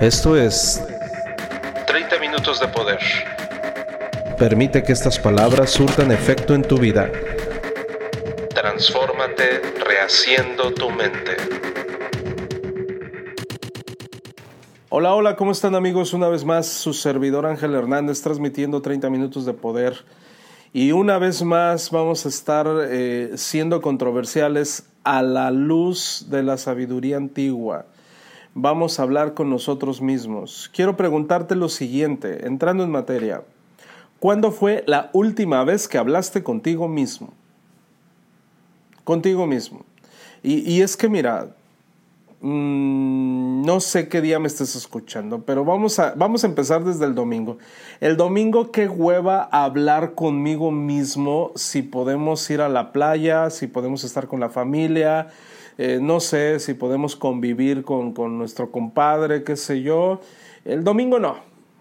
Esto es 30 minutos de poder. Permite que estas palabras surtan efecto en tu vida. Transfórmate rehaciendo tu mente. Hola, hola, ¿cómo están amigos? Una vez más, su servidor Ángel Hernández transmitiendo 30 minutos de poder. Y una vez más vamos a estar eh, siendo controversiales a la luz de la sabiduría antigua vamos a hablar con nosotros mismos. Quiero preguntarte lo siguiente, entrando en materia. ¿Cuándo fue la última vez que hablaste contigo mismo? Contigo mismo. Y, es que mira, mm, no sé qué día me estés escuchando, pero vamos a, vamos a empezar desde el domingo. El domingo, qué hueva hablar conmigo mismo si podemos ir a la playa, si podemos estar con la familia, eh, no sé si podemos convivir con, con, nuestro compadre, qué sé yo. El domingo no,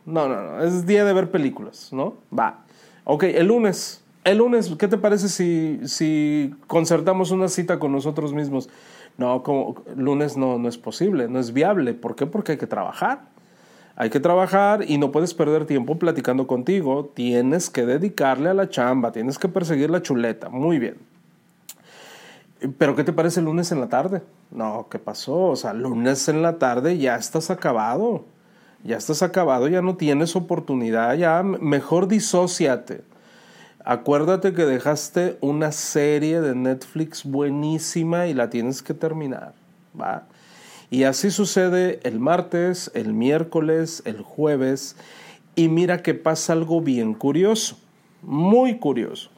no, no, no, es día de ver películas, ¿no? Va. Ok, el lunes, el lunes, ¿qué te parece si, si concertamos una cita con nosotros mismos? No, como lunes no, no es posible, no es viable. ¿Por qué? Porque hay que trabajar. Hay que trabajar y no puedes perder tiempo platicando contigo. Tienes que dedicarle a la chamba, tienes que perseguir la chuleta. Muy bien. Pero ¿qué te parece el lunes en la tarde? No, ¿qué pasó? O sea, lunes en la tarde ya estás acabado. Ya estás acabado, ya no tienes oportunidad, ya mejor disóciate. Acuérdate que dejaste una serie de Netflix buenísima y la tienes que terminar, ¿va? Y así sucede el martes, el miércoles, el jueves. Y mira que pasa algo bien curioso, muy curioso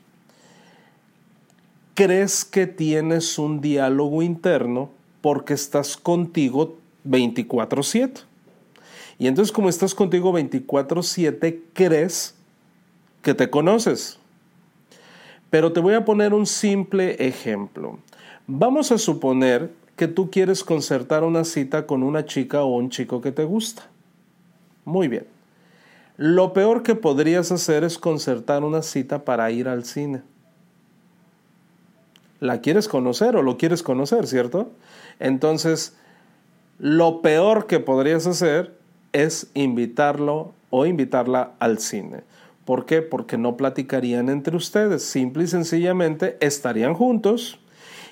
crees que tienes un diálogo interno porque estás contigo 24/7. Y entonces como estás contigo 24/7, crees que te conoces. Pero te voy a poner un simple ejemplo. Vamos a suponer que tú quieres concertar una cita con una chica o un chico que te gusta. Muy bien. Lo peor que podrías hacer es concertar una cita para ir al cine la quieres conocer o lo quieres conocer, ¿cierto? Entonces, lo peor que podrías hacer es invitarlo o invitarla al cine. ¿Por qué? Porque no platicarían entre ustedes, simple y sencillamente estarían juntos.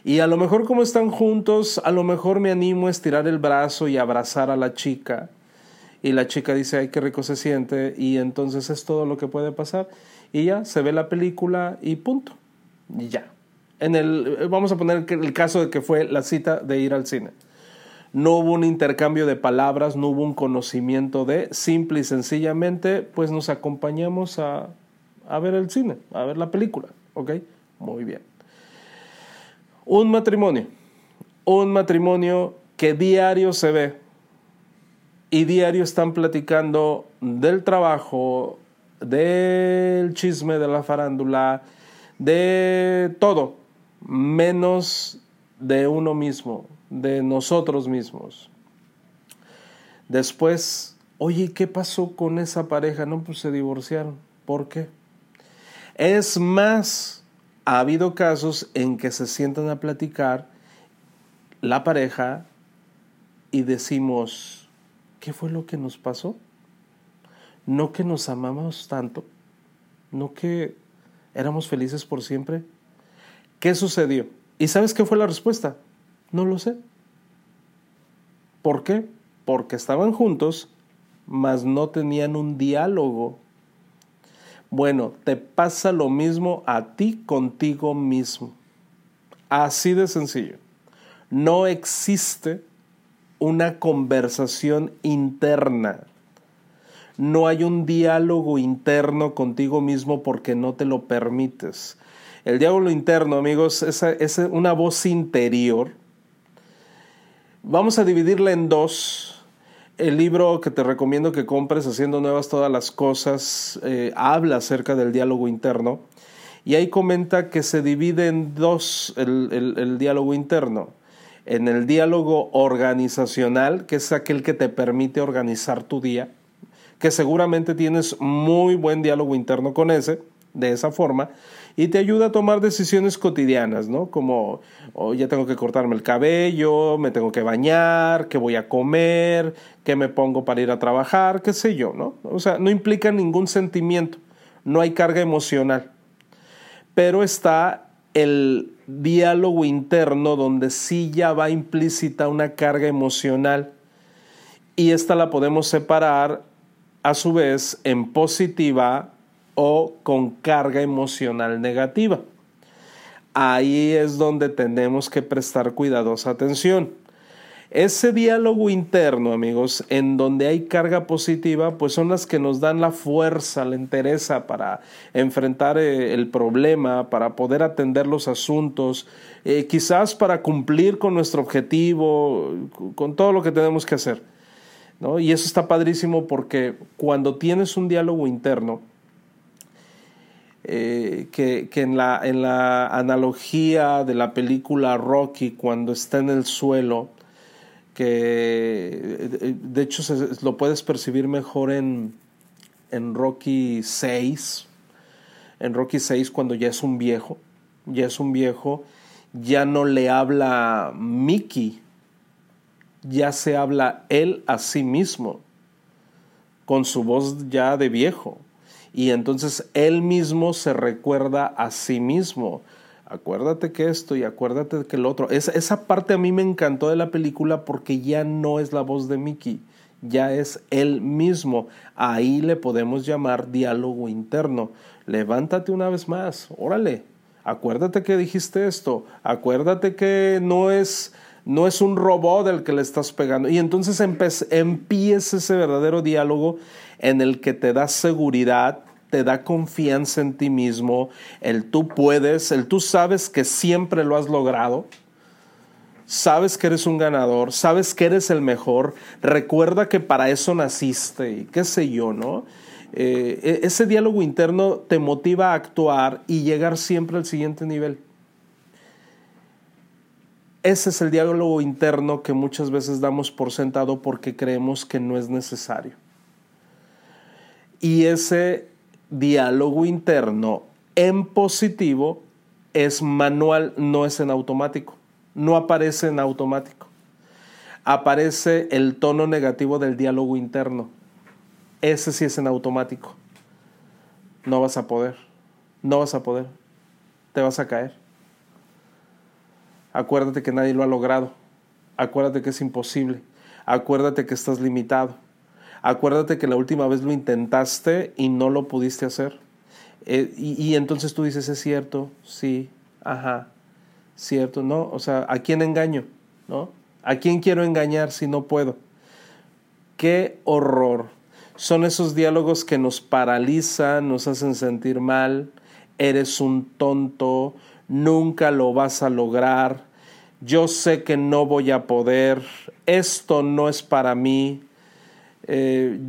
Y a lo mejor como están juntos, a lo mejor me animo a estirar el brazo y abrazar a la chica. Y la chica dice, ay, qué rico se siente. Y entonces es todo lo que puede pasar. Y ya, se ve la película y punto. Y ya en el, vamos a poner el caso de que fue la cita de ir al cine. No hubo un intercambio de palabras, no hubo un conocimiento de, simple y sencillamente, pues nos acompañamos a, a ver el cine, a ver la película, ¿ok? Muy bien. Un matrimonio, un matrimonio que diario se ve y diario están platicando del trabajo, del chisme de la farándula, de todo, menos de uno mismo, de nosotros mismos. Después, oye, ¿qué pasó con esa pareja? No, pues se divorciaron. ¿Por qué? Es más, ha habido casos en que se sientan a platicar la pareja y decimos, ¿qué fue lo que nos pasó? No que nos amamos tanto, no que éramos felices por siempre, ¿Qué sucedió? ¿Y sabes qué fue la respuesta? No lo sé. ¿Por qué? Porque estaban juntos, mas no tenían un diálogo. Bueno, te pasa lo mismo a ti contigo mismo. Así de sencillo. No existe una conversación interna. No hay un diálogo interno contigo mismo porque no te lo permites. El diálogo interno, amigos, es, una voz interior. Vamos a dividirla en dos. El libro que te recomiendo que compres, Haciendo Nuevas Todas las Cosas, eh, habla acerca del diálogo interno. Y ahí comenta que se divide en dos el diálogo interno. En el diálogo organizacional, que es aquel que te permite organizar tu día, que seguramente tienes muy buen diálogo interno con ese, de esa forma y te ayuda a tomar decisiones cotidianas, ¿no? Como oh, ya tengo que cortarme el cabello, me tengo que bañar, qué voy a comer, qué me pongo para ir a trabajar, qué sé yo, ¿no? O sea, no implica ningún sentimiento, no hay carga emocional. Pero está el diálogo interno donde sí ya va implícita una carga emocional y esta la podemos separar a su vez en positiva o con carga emocional negativa. Ahí es donde tenemos que prestar cuidadosa atención. Ese diálogo interno, amigos, en donde hay carga positiva, pues son las que nos dan la fuerza, la entereza para enfrentar eh, el problema, para poder atender los asuntos, eh, quizás para cumplir con nuestro objetivo, con todo lo que tenemos que hacer. Y eso está padrísimo porque cuando tienes un diálogo interno, eh, que, en, la, en, la, analogía de la película Rocky, cuando está en el suelo, que de hecho lo puedes percibir mejor en, en Rocky 6, en Rocky 6 cuando ya es un viejo, ya es un viejo, ya no le habla Mickey, ya se habla él a sí mismo, con su voz ya de viejo. Y entonces él mismo se recuerda a sí mismo. Acuérdate que esto y acuérdate que el otro. Esa, parte a mí me encantó de la película porque ya no es la voz de Mickey, ya es él mismo. Ahí le podemos llamar diálogo interno. Levántate una vez más, órale. Acuérdate que dijiste esto. Acuérdate que no es no es un robot del que le estás pegando. Y entonces empieza ese verdadero diálogo en el que te da seguridad, te da confianza en ti mismo, el tú puedes, el tú sabes que siempre lo has logrado, sabes que eres un ganador, sabes que eres el mejor, recuerda que para eso naciste y qué sé yo, ¿no? Eh, e-, ese diálogo interno te motiva a actuar y llegar siempre al siguiente nivel. Ese es el diálogo interno que muchas veces damos por sentado porque creemos que no es necesario. Y ese diálogo interno en positivo es manual, no es en automático. No aparece en automático. Aparece el tono negativo del diálogo interno. Ese sí es en automático. No vas a poder. No vas a poder. Te vas a caer Acuérdate que nadie lo ha logrado. Acuérdate que es imposible. Acuérdate que estás limitado. Acuérdate que la última vez lo intentaste y no lo pudiste hacer. Eh, y, entonces tú dices, es cierto, sí, ajá, cierto, ¿no? O sea, ¿a quién engaño? ¿No? ¿A quién quiero engañar si no puedo? Qué horror. Son esos diálogos que nos paralizan, nos hacen sentir mal, eres un tonto, nunca lo vas a lograr, yo sé que no voy a poder, esto no es para mí, eh,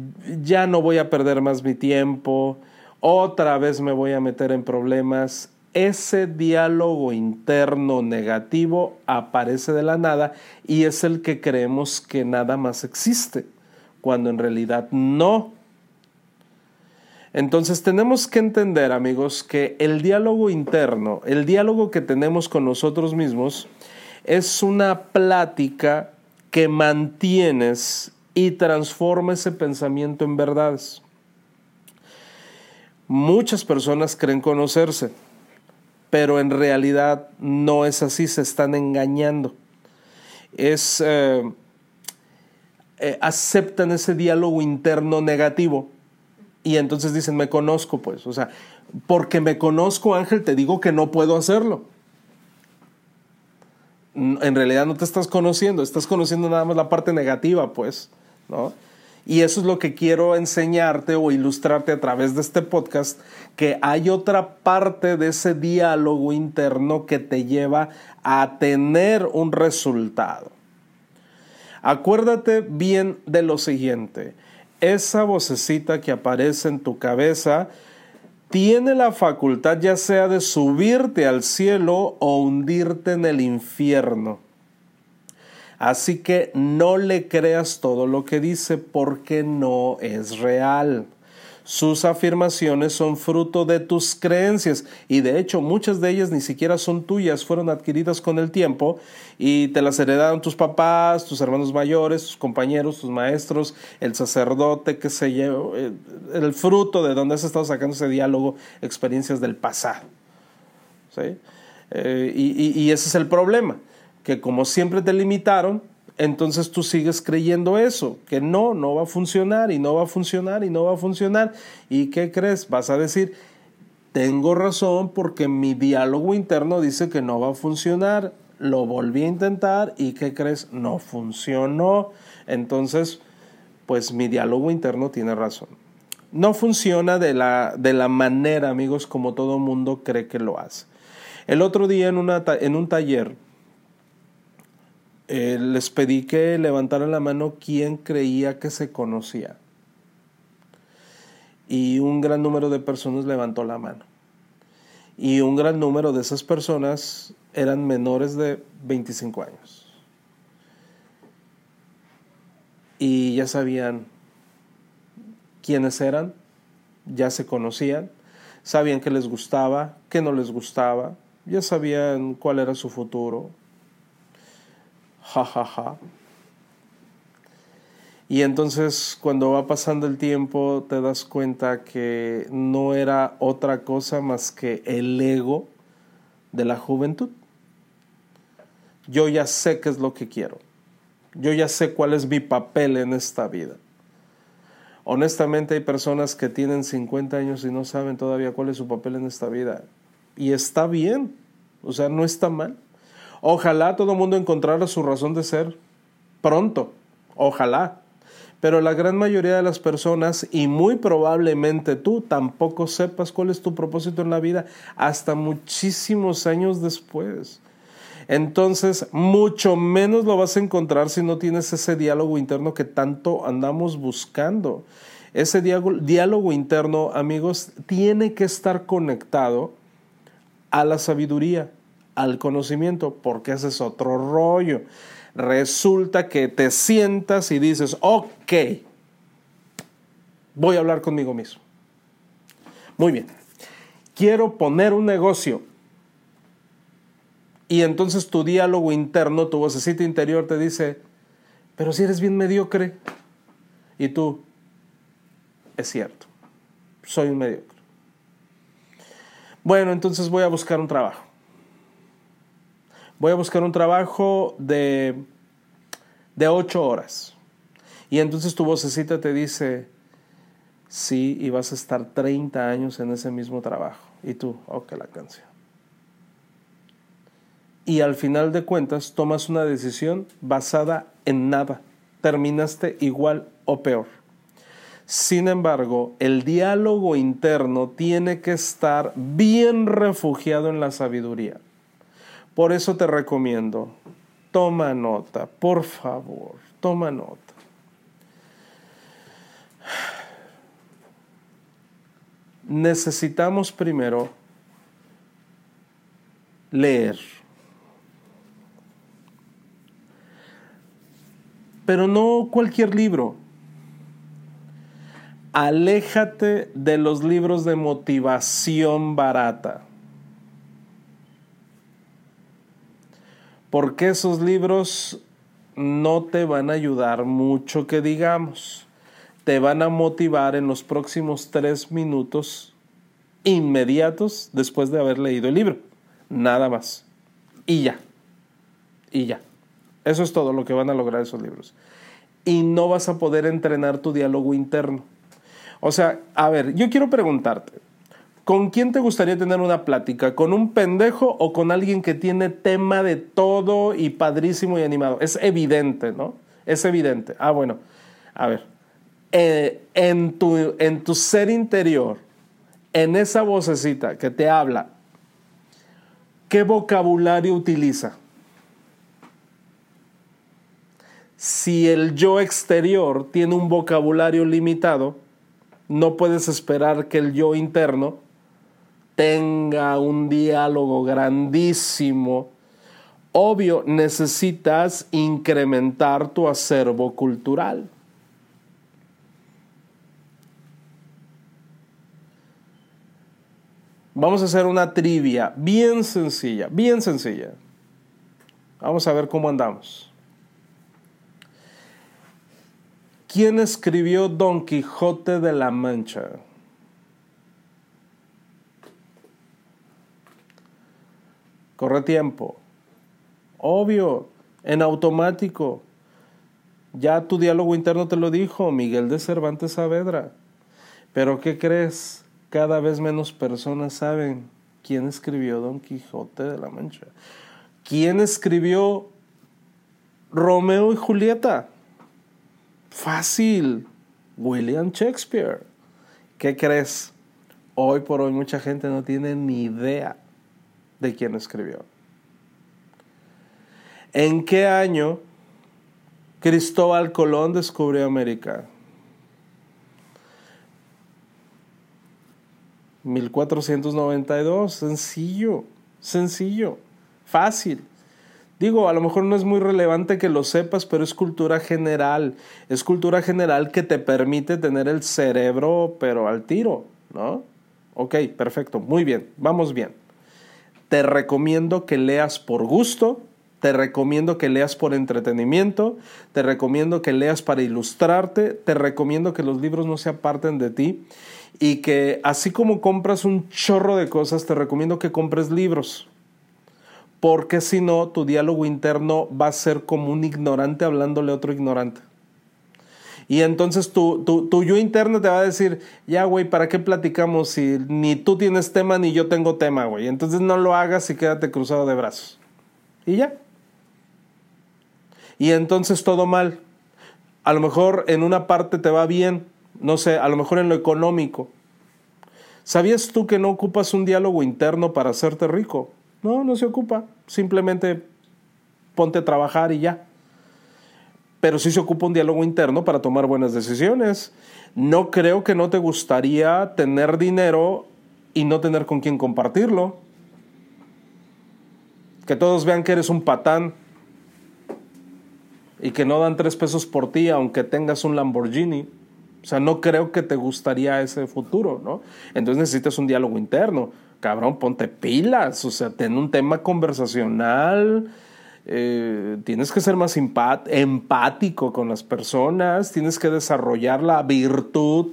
ya no voy a perder más mi tiempo, otra vez me voy a meter en problemas. Ese diálogo interno negativo aparece de la nada y es el que creemos que nada más existe, cuando en realidad no. Entonces tenemos que entender, amigos, que el diálogo interno, el diálogo que tenemos con nosotros mismos, es una plática que mantienes y transforma ese pensamiento en verdades. Muchas personas creen conocerse, pero en realidad no es así, se están engañando. Es, eh, eh, aceptan ese diálogo interno negativo y entonces dicen, me conozco, pues, o sea, porque me conozco, Ángel, te digo que no puedo hacerlo. En realidad no te estás conociendo, estás conociendo nada más la parte negativa, pues, ¿no? Y eso es lo que quiero enseñarte o ilustrarte a través de este podcast, que hay otra parte de ese diálogo interno que te lleva a tener un resultado. Acuérdate bien de lo siguiente esa vocecita que aparece en tu cabeza tiene la facultad ya sea de subirte al cielo o hundirte en el infierno. Así que no le creas todo lo que dice porque no es real. Sus afirmaciones son fruto de tus creencias y de hecho muchas de ellas ni siquiera son tuyas, fueron adquiridas con el tiempo y te las heredaron tus papás, tus hermanos mayores, tus compañeros, tus maestros, el sacerdote, que se llevó, el fruto de donde has estado sacando ese diálogo, experiencias del pasado. ¿sí? Eh, y ese es el problema, que como siempre te limitaron, entonces tú sigues creyendo eso, que no, no va a funcionar y no va a funcionar y no va a funcionar. ¿Y qué crees? Vas a decir, tengo razón porque mi diálogo interno dice que no va a funcionar. Lo volví a intentar y ¿qué crees? No funcionó. Entonces, pues mi diálogo interno tiene razón. No funciona de la, de la manera, amigos, como todo mundo cree que lo hace. El otro día en, una, en un taller, eh, les pedí que levantaran la mano quien creía que se conocía. Y un gran número de personas levantó la mano. Y un gran número de esas personas eran menores de 25 años. Y ya sabían quiénes eran, ya se conocían, sabían qué les gustaba, qué no les gustaba, ya sabían cuál era su futuro, ja, ja, ja. Y entonces cuando va pasando el tiempo te das cuenta que no era otra cosa más que el ego de la juventud. Yo ya sé qué es lo que quiero. Yo ya sé cuál es mi papel en esta vida. Honestamente hay personas que tienen 50 años y no saben todavía cuál es su papel en esta vida. Y está bien, o sea, no está mal. Ojalá todo mundo encontrara su razón de ser pronto. Ojalá. Pero la gran mayoría de las personas, y muy probablemente tú, tampoco sepas cuál es tu propósito en la vida hasta muchísimos años después. Entonces, mucho menos lo vas a encontrar si no tienes ese diálogo interno que tanto andamos buscando. Ese diálogo interno, amigos, tiene que estar conectado a la sabiduría al conocimiento, porque ese es otro rollo. Resulta que te sientas y dices, ok, voy a hablar conmigo mismo. Muy bien, quiero poner un negocio. Y entonces tu diálogo interno, tu vocecita interior te dice, pero si eres bien mediocre. Y tú, es cierto, soy un mediocre. Bueno, entonces voy a buscar un trabajo voy a buscar un trabajo de, de ocho horas. Y entonces tu vocecita te dice, sí, y vas a estar 30 años en ese mismo trabajo. Y tú, ok, la canción. Y al final de cuentas tomas una decisión basada en nada. Terminaste igual o peor. Sin embargo, el diálogo interno tiene que estar bien refugiado en la sabiduría. Por eso te recomiendo, toma nota, por favor, toma nota. Necesitamos primero leer. Pero no cualquier libro. Aléjate de los libros de motivación barata. Porque esos libros no te van a ayudar mucho que digamos. Te van a motivar en los próximos tres minutos inmediatos después de haber leído el libro. Nada más. Y ya. Y ya. Eso es todo lo que van a lograr esos libros. Y no vas a poder entrenar tu diálogo interno. O sea, a ver, yo quiero preguntarte, ¿Con quién te gustaría tener una plática? ¿Con un pendejo o con alguien que tiene tema de todo y padrísimo y animado? Es evidente, ¿no? Es evidente. Ah, bueno, a ver. Eh, en, tu, en tu ser interior, en esa vocecita que te habla, ¿qué vocabulario utiliza? Si el yo exterior tiene un vocabulario limitado, no puedes esperar que el yo interno tenga un diálogo grandísimo, obvio necesitas incrementar tu acervo cultural. Vamos a hacer una trivia bien sencilla, bien sencilla. Vamos a ver cómo andamos. ¿Quién escribió Don Quijote de la Mancha? Corre tiempo. Obvio, en automático. Ya tu diálogo interno te lo dijo, Miguel de Cervantes Saavedra. Pero ¿qué crees? Cada vez menos personas saben quién escribió Don Quijote de la Mancha. ¿Quién escribió Romeo y Julieta? Fácil. William Shakespeare. ¿Qué crees? Hoy por hoy mucha gente no tiene ni idea de quién escribió. ¿En qué año Cristóbal Colón descubrió América? 1492, sencillo, sencillo, fácil. Digo, a lo mejor no es muy relevante que lo sepas, pero es cultura general. Es cultura general que te permite tener el cerebro, pero al tiro, ¿no? Ok, perfecto, muy bien, vamos bien. Te recomiendo que leas por gusto, te recomiendo que leas por entretenimiento, te recomiendo que leas para ilustrarte, te recomiendo que los libros no se aparten de ti y que así como compras un chorro de cosas, te recomiendo que compres libros. Porque si no, tu diálogo interno va a ser como un ignorante hablándole a otro ignorante. Y entonces tu, tu, yo interno te va a decir, ya, güey, ¿para qué platicamos si ni tú tienes tema ni yo tengo tema, güey? Entonces no lo hagas y quédate cruzado de brazos. Y ya. Y entonces todo mal. A lo mejor en una parte te va bien, no sé, a lo mejor en lo económico. ¿Sabías tú que no ocupas un diálogo interno para hacerte rico? No, no se ocupa. Simplemente ponte a trabajar y ya. Pero sí se ocupa un diálogo interno para tomar buenas decisiones. No creo que no te gustaría tener dinero y no tener con quién compartirlo. Que todos vean que eres un patán y que no dan tres pesos por ti aunque tengas un Lamborghini. O sea, no creo que te gustaría ese futuro, ¿no? Entonces necesitas un diálogo interno. Cabrón, ponte pilas, o sea, ten un tema conversacional. Eh, tienes que ser más empático con las personas, tienes que desarrollar la virtud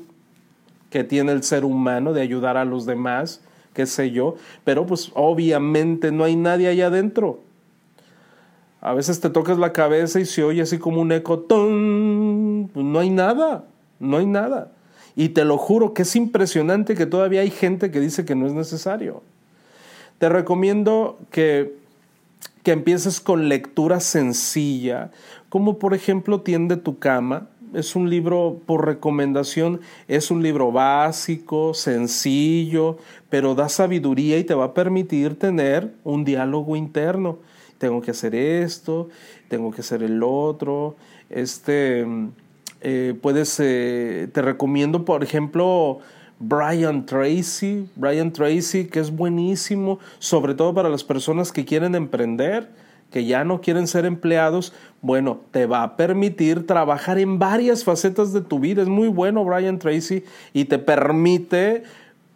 que tiene el ser humano de ayudar a los demás, qué sé yo, pero pues obviamente no hay nadie allá adentro. A veces te tocas la cabeza y se oye así como un eco, ¡tum! Pues no hay nada no hay nada. Y te lo juro que es impresionante que todavía hay gente que dice que no es necesario. Te recomiendo que, que empieces con lectura sencilla, como por ejemplo Tiende tu cama. Es un libro por recomendación, es un libro básico, sencillo, pero da sabiduría y te va a permitir tener un diálogo interno. Tengo que hacer esto, tengo que hacer el otro, este eh, puedes, eh, te recomiendo, por ejemplo, Brian Tracy, Brian Tracy, que es buenísimo, sobre todo para las personas que quieren emprender, que ya no quieren ser empleados, bueno, te va a permitir trabajar en varias facetas de tu vida. Es muy bueno Brian Tracy y te permite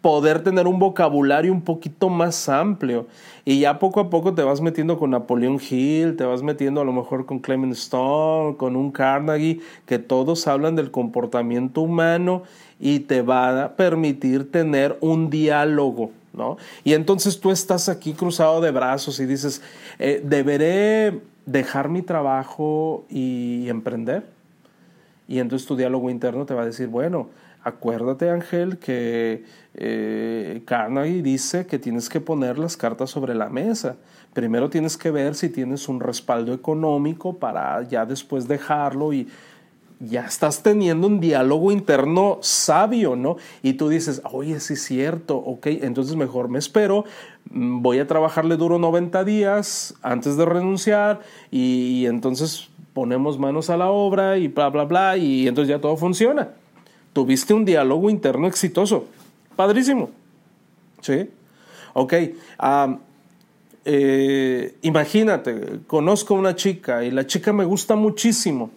poder tener un vocabulario un poquito más amplio. Y ya poco a poco te vas metiendo con Napoleon Hill, te vas metiendo a lo mejor con Clement Stone, con un Carnegie, que todos hablan del comportamiento humano y te va a permitir tener un diálogo. ¿No? Y entonces tú estás aquí cruzado de brazos y dices, eh, ¿deberé dejar mi trabajo y emprender? Y entonces tu diálogo interno te va a decir, bueno, Acuérdate, Ángel, que eh, Carnegie dice que tienes que poner las cartas sobre la mesa. Primero tienes que ver si tienes un respaldo económico para ya después dejarlo y ya estás teniendo un diálogo interno sabio, ¿no? Y tú dices, oye, sí es cierto, ok, entonces mejor me espero, mm, voy a trabajarle duro 90 días antes de renunciar y, y entonces ponemos manos a la obra y bla, bla, bla, y entonces ya todo funciona tuviste un diálogo interno exitoso. Padrísimo. ¿Sí? Ok. Eh, imagínate, conozco a una chica y la chica me gusta muchísimo.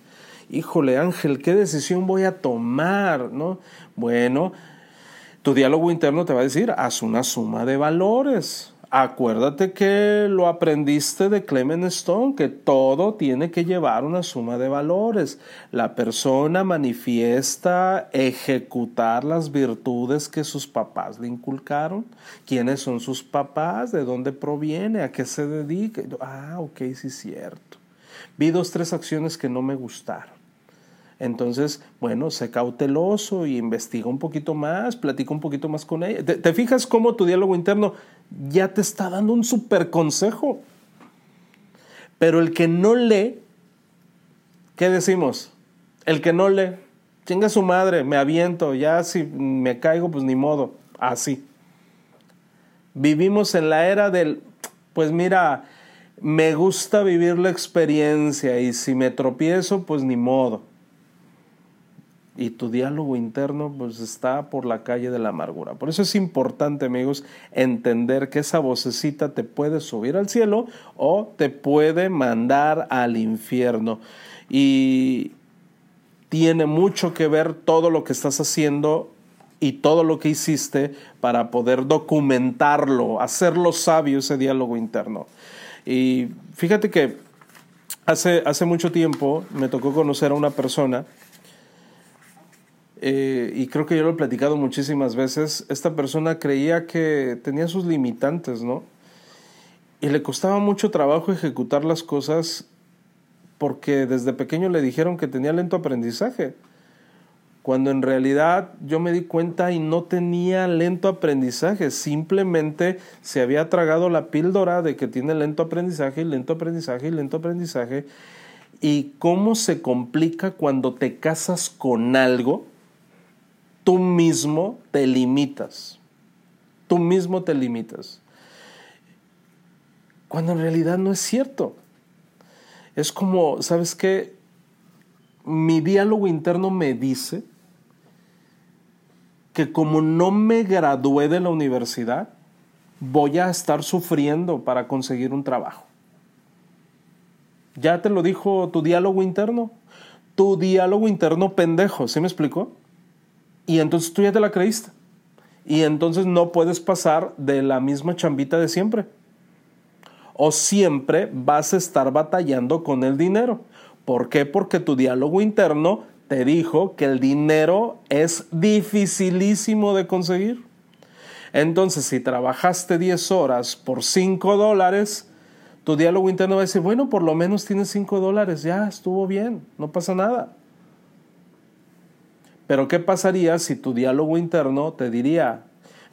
Híjole, Ángel, ¿qué decisión voy a tomar? ¿No? Bueno, Tu diálogo interno te va a decir, haz una suma de valores. Acuérdate que lo aprendiste de Clement Stone, que todo tiene que llevar una suma de valores. La persona manifiesta ejecutar las virtudes que sus papás le inculcaron. ¿Quiénes son sus papás? ¿De dónde proviene? ¿A qué se dedica? Ah, ok, sí cierto. Vi dos, tres acciones que no me gustaron. Entonces, bueno, sé cauteloso y investiga un poquito más, platica un poquito más con ella. ¿Te, fijas cómo tu diálogo interno ya te está dando un super consejo? Pero el que no lee, ¿qué decimos? El que no lee, chinga su madre, me aviento, ya si me caigo, pues ni modo, así. Vivimos en la era del, pues mira, me gusta vivir la experiencia y si me tropiezo, pues ni modo y tu diálogo interno pues está por la calle de la amargura. Por eso es importante, amigos, entender que esa vocecita te puede subir al cielo o te puede mandar al infierno. Y tiene mucho que ver todo lo que estás haciendo y todo lo que hiciste para poder documentarlo, hacerlo sabio ese diálogo interno. Y fíjate que hace, hace mucho tiempo me tocó conocer a una persona eh, y creo que yo lo he platicado muchísimas veces, esta persona creía que tenía sus limitantes, ¿no? Y le costaba mucho trabajo ejecutar las cosas porque desde pequeño le dijeron que tenía lento aprendizaje, cuando en realidad yo me di cuenta y no tenía lento aprendizaje, simplemente se había tragado la píldora de que tiene lento aprendizaje y lento aprendizaje y lento aprendizaje. Y cómo se complica cuando te casas con algo tú mismo te limitas. Tú mismo te limitas. Cuando en realidad no es cierto. Es como, ¿sabes qué? Mi diálogo interno me dice que como no me gradué de la universidad, voy a estar sufriendo para conseguir un trabajo. Ya te lo dijo tu diálogo interno. Tu diálogo interno pendejo, ¿sí me explicó? Y entonces tú ya te la creíste. Y entonces no puedes pasar de la misma chambita de siempre. O siempre vas a estar batallando con el dinero. ¿Por qué? Porque tu diálogo interno te dijo que el dinero es dificilísimo de conseguir. Entonces, si trabajaste 10 horas por 5 dólares, tu diálogo interno va a decir, bueno, por lo menos tienes 5 dólares, ya estuvo bien, no pasa nada. Pero ¿qué pasaría si tu diálogo interno te diría,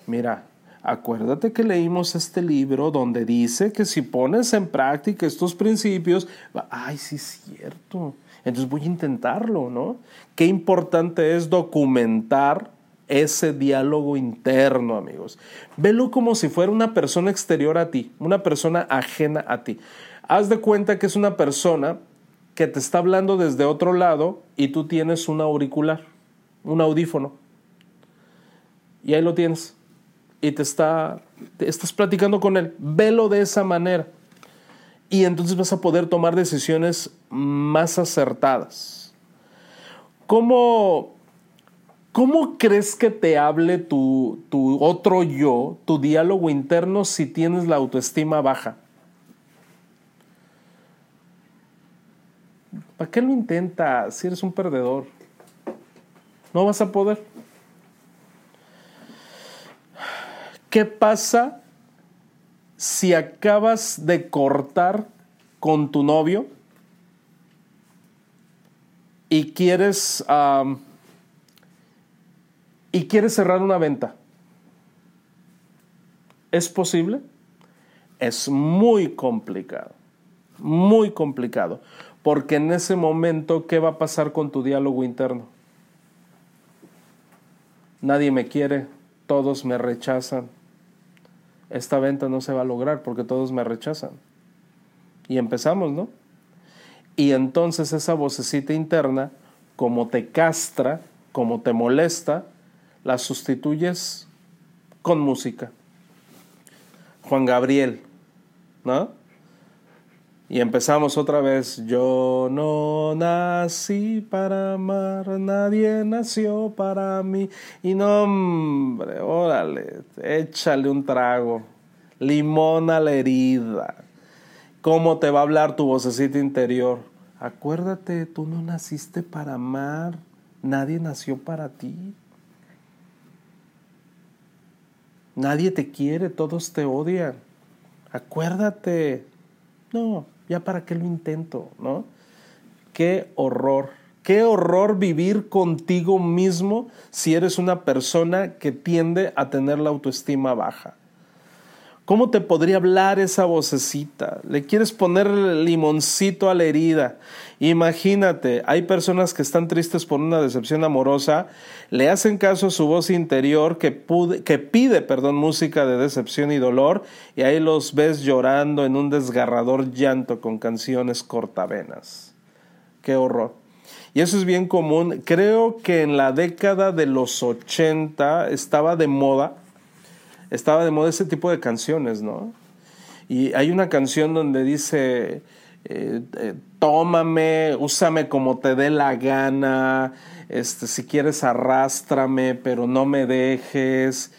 mira, acuérdate que leímos este libro donde dice que si pones en práctica estos principios, ay, sí es cierto, entonces voy a intentarlo, ¿no? Qué importante es documentar ese diálogo interno, amigos. Velo como si fuera una persona exterior a ti, una persona ajena a ti. Haz de cuenta que es una persona que te está hablando desde otro lado y tú tienes un auricular un audífono. Y ahí lo tienes. Y te está, estás platicando con él. Velo de esa manera. Y entonces vas a poder tomar decisiones más acertadas. ¿Cómo, cómo crees que te hable tu, tu otro yo, tu diálogo interno, si tienes la autoestima baja? ¿Para qué lo intentas si eres un perdedor? No vas a poder. ¿Qué pasa si acabas de cortar con tu novio y quieres y quieres cerrar una venta? ¿Es posible? Es muy complicado, muy complicado, porque en ese momento, ¿qué va a pasar con tu diálogo interno? Nadie me quiere, todos me rechazan. Esta venta no se va a lograr porque todos me rechazan. Y empezamos, ¿no? Y entonces esa vocecita interna, como te castra, como te molesta, la sustituyes con música. Juan Gabriel, ¿no? Y empezamos otra vez. Yo no nací para amar, nadie nació para mí. Y no, hombre, órale, échale un trago. Limón a la herida. ¿Cómo te va a hablar tu vocecita interior? Acuérdate, tú no naciste para amar, nadie nació para ti. Nadie te quiere, todos te odian. Acuérdate. No, ya para qué lo intento, ¿no? Qué horror. Qué horror vivir contigo mismo si eres una persona que tiende a tener la autoestima baja. ¿Cómo te podría hablar esa vocecita? Le quieres poner limoncito a la herida. Imagínate, hay personas que están tristes por una decepción amorosa, le hacen caso a su voz interior que, que pide perdón, música de decepción y dolor, y ahí los ves llorando en un desgarrador llanto con canciones cortavenas. Qué horror. Y eso es bien común. Creo que en la década de los 80 estaba de moda estaba de moda ese tipo de canciones, ¿no? Y hay una canción donde dice, eh, eh, tómame, úsame como te dé la gana, este, si quieres arrástrame, pero no me dejes.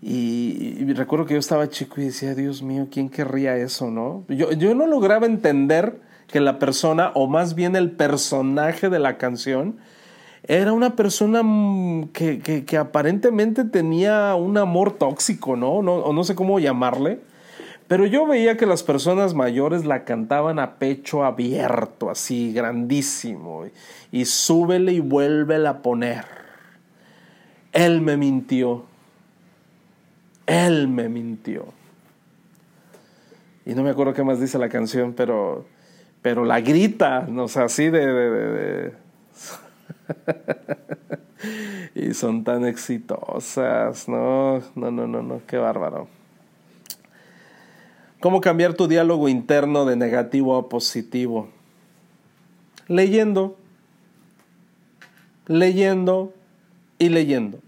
Y, recuerdo que yo estaba chico y decía, Dios mío, ¿quién querría eso, no? Yo, yo no lograba entender que la persona, o más bien el personaje de la canción, era una persona mm, que, aparentemente tenía un amor tóxico, ¿no? ¿no? O no sé cómo llamarle. Pero yo veía que las personas mayores la cantaban a pecho abierto, así, grandísimo. Y, súbele y vuélvela a poner. Él me mintió. Él me mintió. Y no me acuerdo qué más dice la canción, pero, pero la grita, o sea, así de y son tan exitosas, no, no, no, no, no, qué bárbaro. ¿Cómo cambiar tu diálogo interno de negativo a positivo? Leyendo, leyendo y leyendo.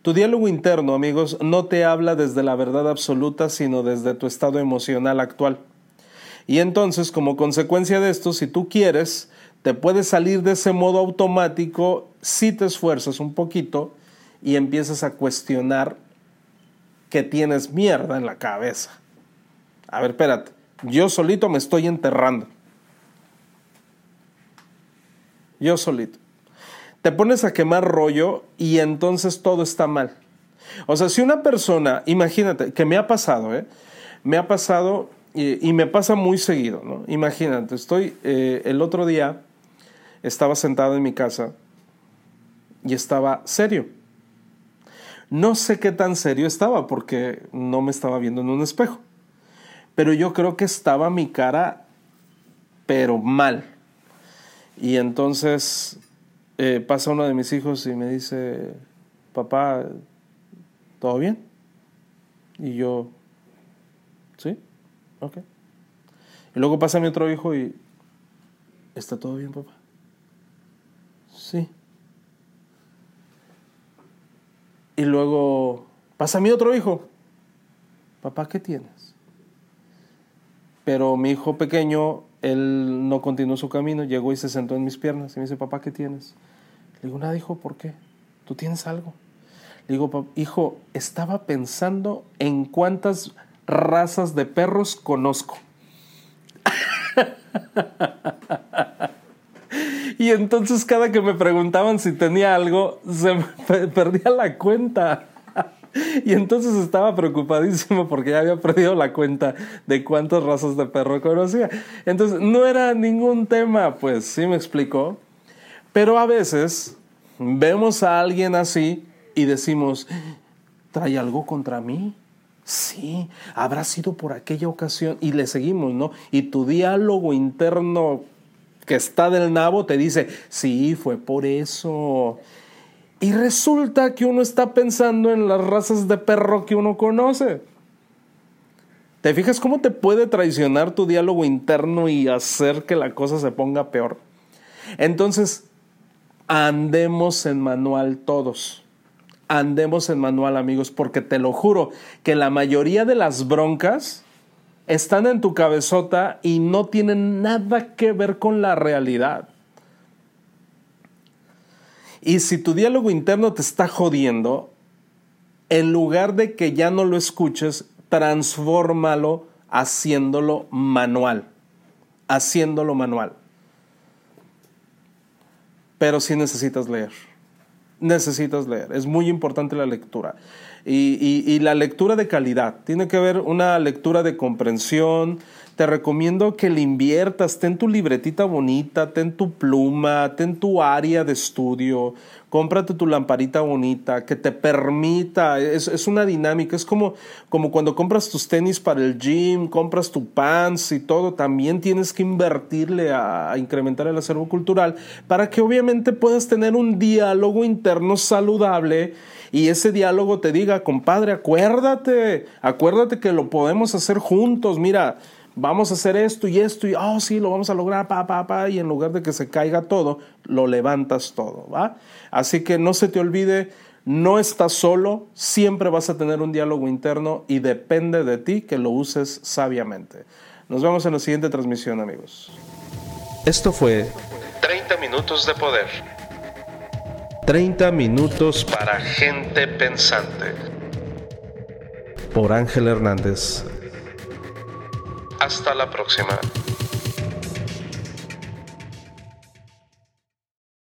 Tu diálogo interno, amigos, no te habla desde la verdad absoluta, sino desde tu estado emocional actual. Y entonces, como consecuencia de esto, si tú quieres, te puedes salir de ese modo automático si te esfuerzas un poquito y empiezas a cuestionar que tienes mierda en la cabeza. A ver, espérate, yo solito me estoy enterrando. Yo solito. Te pones a quemar rollo y entonces todo está mal. O sea, si una persona, imagínate, que me ha pasado, ¿eh? Me ha pasado y, me pasa muy seguido, ¿no? Imagínate, estoy eh, el otro día estaba sentado en mi casa y estaba serio. No sé qué tan serio estaba porque no me estaba viendo en un espejo. Pero yo creo que estaba mi cara, pero mal. Y entonces eh, pasa uno de mis hijos y me dice, papá, ¿todo bien? Y yo, sí, ok. Y luego pasa mi otro hijo y, ¿está todo bien, papá? Sí. Y luego pasa mi otro hijo. Papá, ¿qué tienes? Pero mi hijo pequeño, él no continuó su camino, llegó y se sentó en mis piernas y me dice, papá, ¿qué tienes? Le digo, nada, hijo, ¿por qué? ¿Tú tienes algo? Le digo, hijo, estaba pensando en cuántas razas de perros conozco. Y entonces cada que me preguntaban si tenía algo, se me perdía la cuenta. Y entonces estaba preocupadísimo porque ya había perdido la cuenta de cuántas razas de perro conocía. Entonces no era ningún tema, pues sí me explicó. Pero a veces vemos a alguien así y decimos, ¿trae algo contra mí? Sí, habrá sido por aquella ocasión y le seguimos, ¿no? Y tu diálogo interno que está del nabo te dice, sí, fue por eso. Y resulta que uno está pensando en las razas de perro que uno conoce. ¿Te fijas cómo te puede traicionar tu diálogo interno y hacer que la cosa se ponga peor? Entonces, andemos en manual todos. Andemos en manual, amigos, porque te lo juro que la mayoría de las broncas están en tu cabezota y no tienen nada que ver con la realidad. Y si tu diálogo interno te está jodiendo, en lugar de que ya no lo escuches, transfórmalo haciéndolo manual. Haciéndolo manual. Pero sí necesitas leer. Necesitas leer. Es muy importante la lectura. Y, la lectura de calidad. Tiene que haber una lectura de comprensión. Te recomiendo que le inviertas. Ten tu libretita bonita, ten tu pluma, ten tu área de estudio. Cómprate tu lamparita bonita que te permita. Es, una dinámica. Es como, como cuando compras tus tenis para el gym, compras tu pants y todo. También tienes que invertirle a incrementar el acervo cultural para que obviamente puedas tener un diálogo interno saludable y ese diálogo te diga, compadre, acuérdate, acuérdate que lo podemos hacer juntos, mira, vamos a hacer esto y esto y, oh, sí, lo vamos a lograr, pa, pa, pa, y en lugar de que se caiga todo, lo levantas todo, ¿va? Así que no se te olvide, no estás solo, siempre vas a tener un diálogo interno y depende de ti que lo uses sabiamente. Nos vemos en la siguiente transmisión, amigos. Esto fue 30 minutos de poder. 30 minutos para gente pensante. Por Ángel Hernández. Hasta la próxima.